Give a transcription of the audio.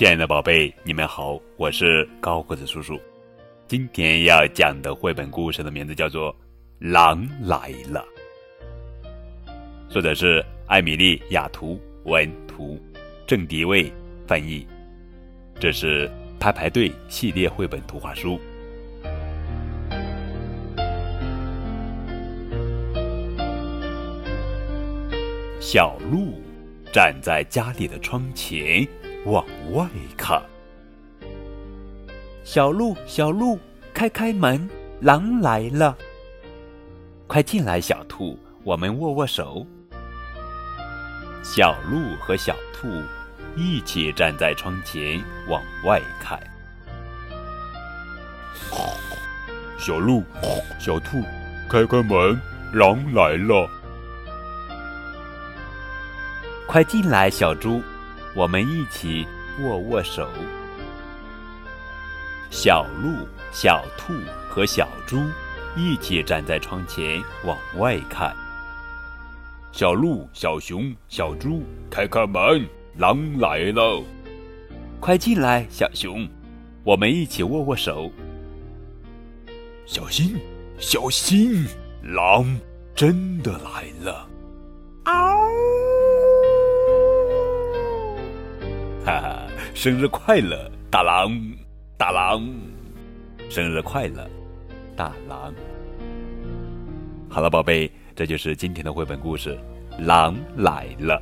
亲爱的宝贝，你们好，我是高个子叔叔。今天要讲的绘本故事的名字叫做《狼来了》，作者是艾米丽·雅图文图，郑迪卫翻译。这是排排队系列绘本图画书。小鹿站在家里的窗前。往外看，小鹿，小鹿，开开门，狼来了！快进来，小兔，我们握握手。小鹿和小兔一起站在窗前往外看。小鹿，小兔，开开门，狼来了！快进来，小猪。我们一起握握手。小鹿、小兔和小猪一起站在窗前往外看。小鹿、小熊、小猪，开开门，狼来了！快进来，小熊，我们一起握握手。小心，小心，狼真的来了！嗷 哈哈，生日快乐，大狼！大狼，生日快乐，大狼！好了，宝贝，这就是今天的绘本故事，《狼来了》。